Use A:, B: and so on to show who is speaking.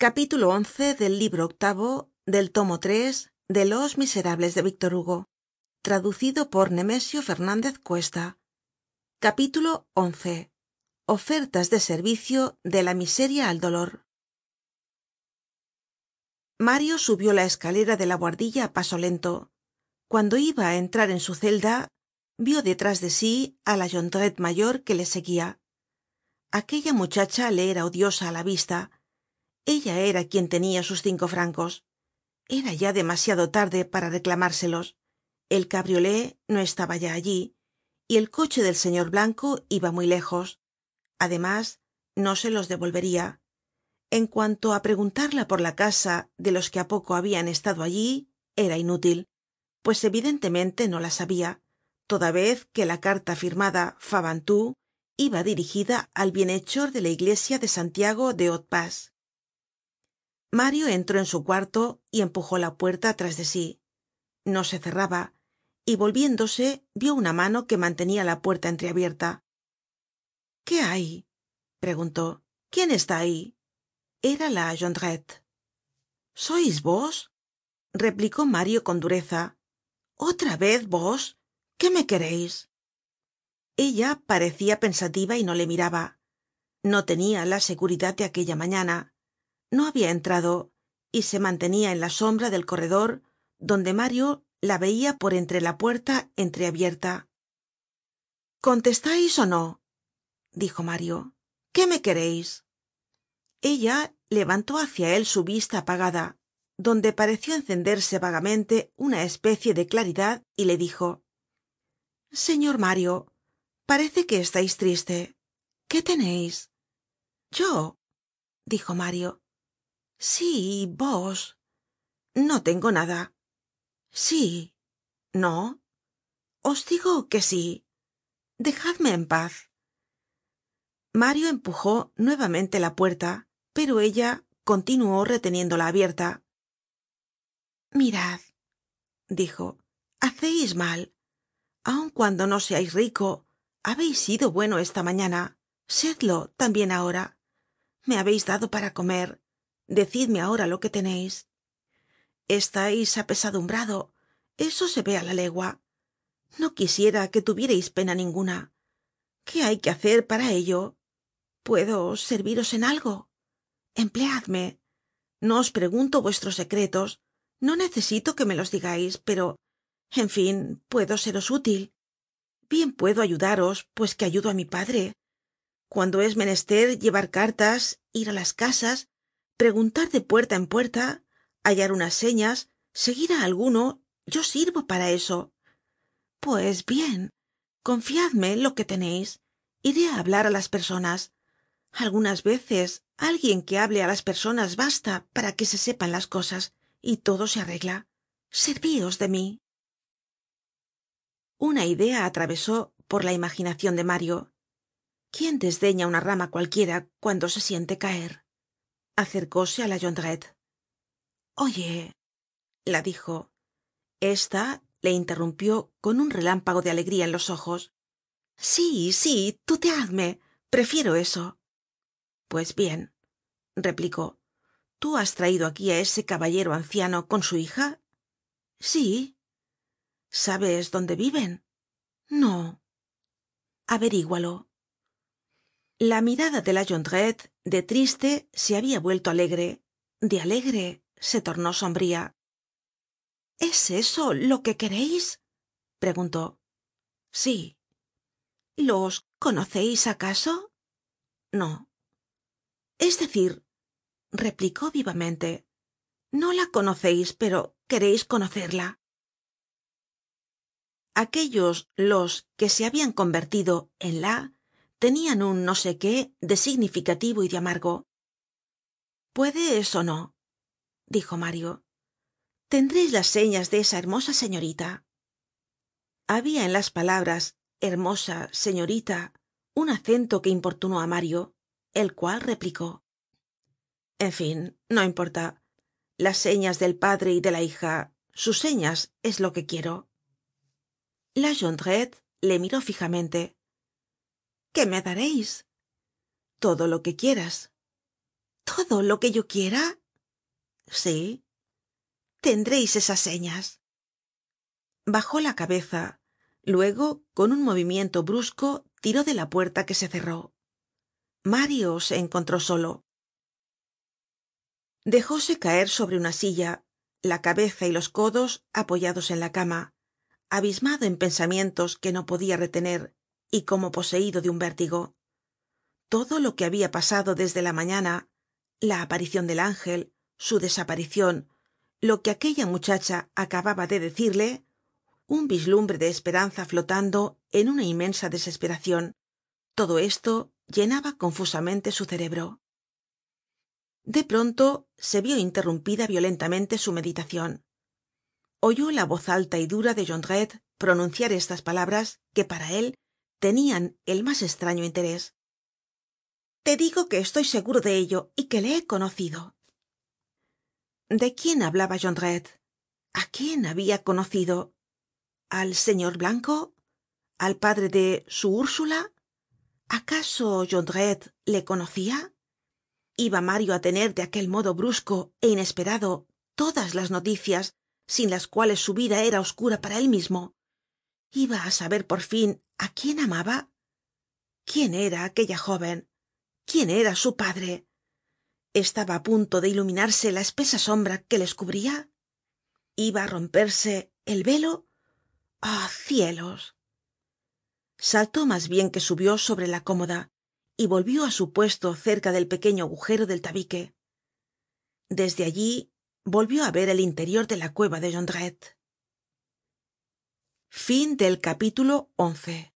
A: capítulo once del libro octavo del tomo tres de los miserables de víctor hugo traducido por nemesio fernandez cuesta. Capítulo once. Ofertas de servicio de la miseria al dolor. Mario subió la escalera de la buhardilla á paso lento. Cuando iba á entrar en su celda vio detrás de sí á la jondrette mayor que le seguia aquella muchacha le era odiosa á la vista ella era quien tenia sus cinco francos. Era ya demasiado tarde para reclamárselos. El cabriolé no estaba ya allí y el coche del señor blanco iba muy lejos. Además no se los devolveria en cuanto á preguntarla por la casa de los que há poco habian estado allí era inútil pues evidentemente no la sabia toda vez que la carta firmada fabantou iba dirigida al bienhechor de la iglesia de santiago de mario entró en su cuarto y empujó la puerta tras de sí. No se cerraba y volviéndose vio una mano que mantenia la puerta entreabierta. Qué hay preguntó. Quién está ahí era la jondrette sois vos replicó mario con dureza. Otra vez vos qué me quereis ella parecia pensativa y no le miraba. No tenia la seguridad de aquella mañana no habia entrado y se mantenia en la sombra del corredor donde mario la veia por entre la puerta entreabierta. Contestais ó no dijo mario. Qué me quereis ella levantó hácia él su vista apagada donde pareció encenderse vagamente una especie de claridad y le dijo señor mario parece que estais triste. Qué teneis yo dijo mario sí vos no tengo nada. Sí. No os digo que sí. Dejadme en paz. Mario empujó nuevamente la puerta pero ella continuó reteniéndola abierta. Mirad dijo haceis mal. Aun cuando no seais rico habeis sido bueno esta mañana. Sedlo tambien ahora. Me habeis dado para comer decidme ahora lo que teneis estais apesadumbrado eso se ve á la legua. No quisiera que tuvierais pena ninguna. Qué hay que hacer para ello puedo serviros en algo empleadme. No os pregunto vuestros secretos. No necesito que me los digais pero en fin puedo seros útil. Bien puedo ayudaros pues que ayudo á mi padre. Cuando es menester llevar cartas ir á las casas preguntar de puerta en puerta hallar unas señas seguir á alguno yo sirvo para eso. Pues bien confiadme lo que teneis iré á hablar á las personas. Algunas veces alguien que hable á las personas basta para que se sepan las cosas y todo se arregla. Servíos de mí. Una idea atravesó por la imaginacion de mario. Quién desdeña una rama cualquiera cuando se siente caer acercóse á la jondrette. Oye la dijo. Esta le interrumpió con un relámpago de alegría en los ojos. Sí sí tuteadme prefiero eso pues bien replicó tú has traido aquí á ese caballero anciano con su hija sí sabes dónde viven no averígualo la mirada de la jondrette de triste se habia vuelto alegre de alegre se tornó sombría. Es eso lo que quereis preguntó. Sí. Los conoceis acaso no. Es decir replicó vivamente no la conoceis pero quereis conocerla. Aquellos los que se habian convertido en la tenian un no sé qué de significativo y de amargo. Puede eso no dijo mario. Tendreis las señas de esa hermosa señorita habia en las palabras hermosa señorita un acento que importunó á mario el cual replicó. En fin no importa. Las señas del padre y de la hija sus señas es lo que quiero. La jondrette le miró fijamente qué me dareis todo lo que quieras. Todo lo que yo quiera sí. Tendreis esas señas. Bajó la cabeza. Luego con un movimiento brusco tiró de la puerta que se cerró. Mario se encontró solo. Dejóse caer sobre una silla la cabeza y los codos apoyados en la cama abismado en pensamientos que no podia retener y como poseido de un vértigo. Todo lo que habia pasado desde la mañana la aparicion del ángel su desaparicion lo que aquella muchacha acababa de decirle un vislumbre de esperanza flotando en una inmensa desesperacion todo esto llenaba confusamente su cerebro. De pronto se vio interrumpida violentamente su meditacion oyó la voz alta y dura de jondrette pronunciar estas palabras que para él tenian el mas estraño interés. Te digo que estoy seguro de ello y que le he conocido. De quién hablaba jondrette a quién habia conocido al señor blanco al padre de su ursula acaso jondrette le conocia iba mario á tener de aquel modo brusco é inesperado todas las noticias sin las cuales su vida era oscura para él mismo iba á saber por fin á quién amaba quién era aquella jóven quién era su padre estaba á punto de iluminarse la espesa sombra que les cubria iba á romperse el velo ah cielos saltó mas bien que subió sobre la cómoda y volvió á su puesto cerca del pequeño agujero del tabique. Desde allí volvió á ver el interior de la cueva de jondrette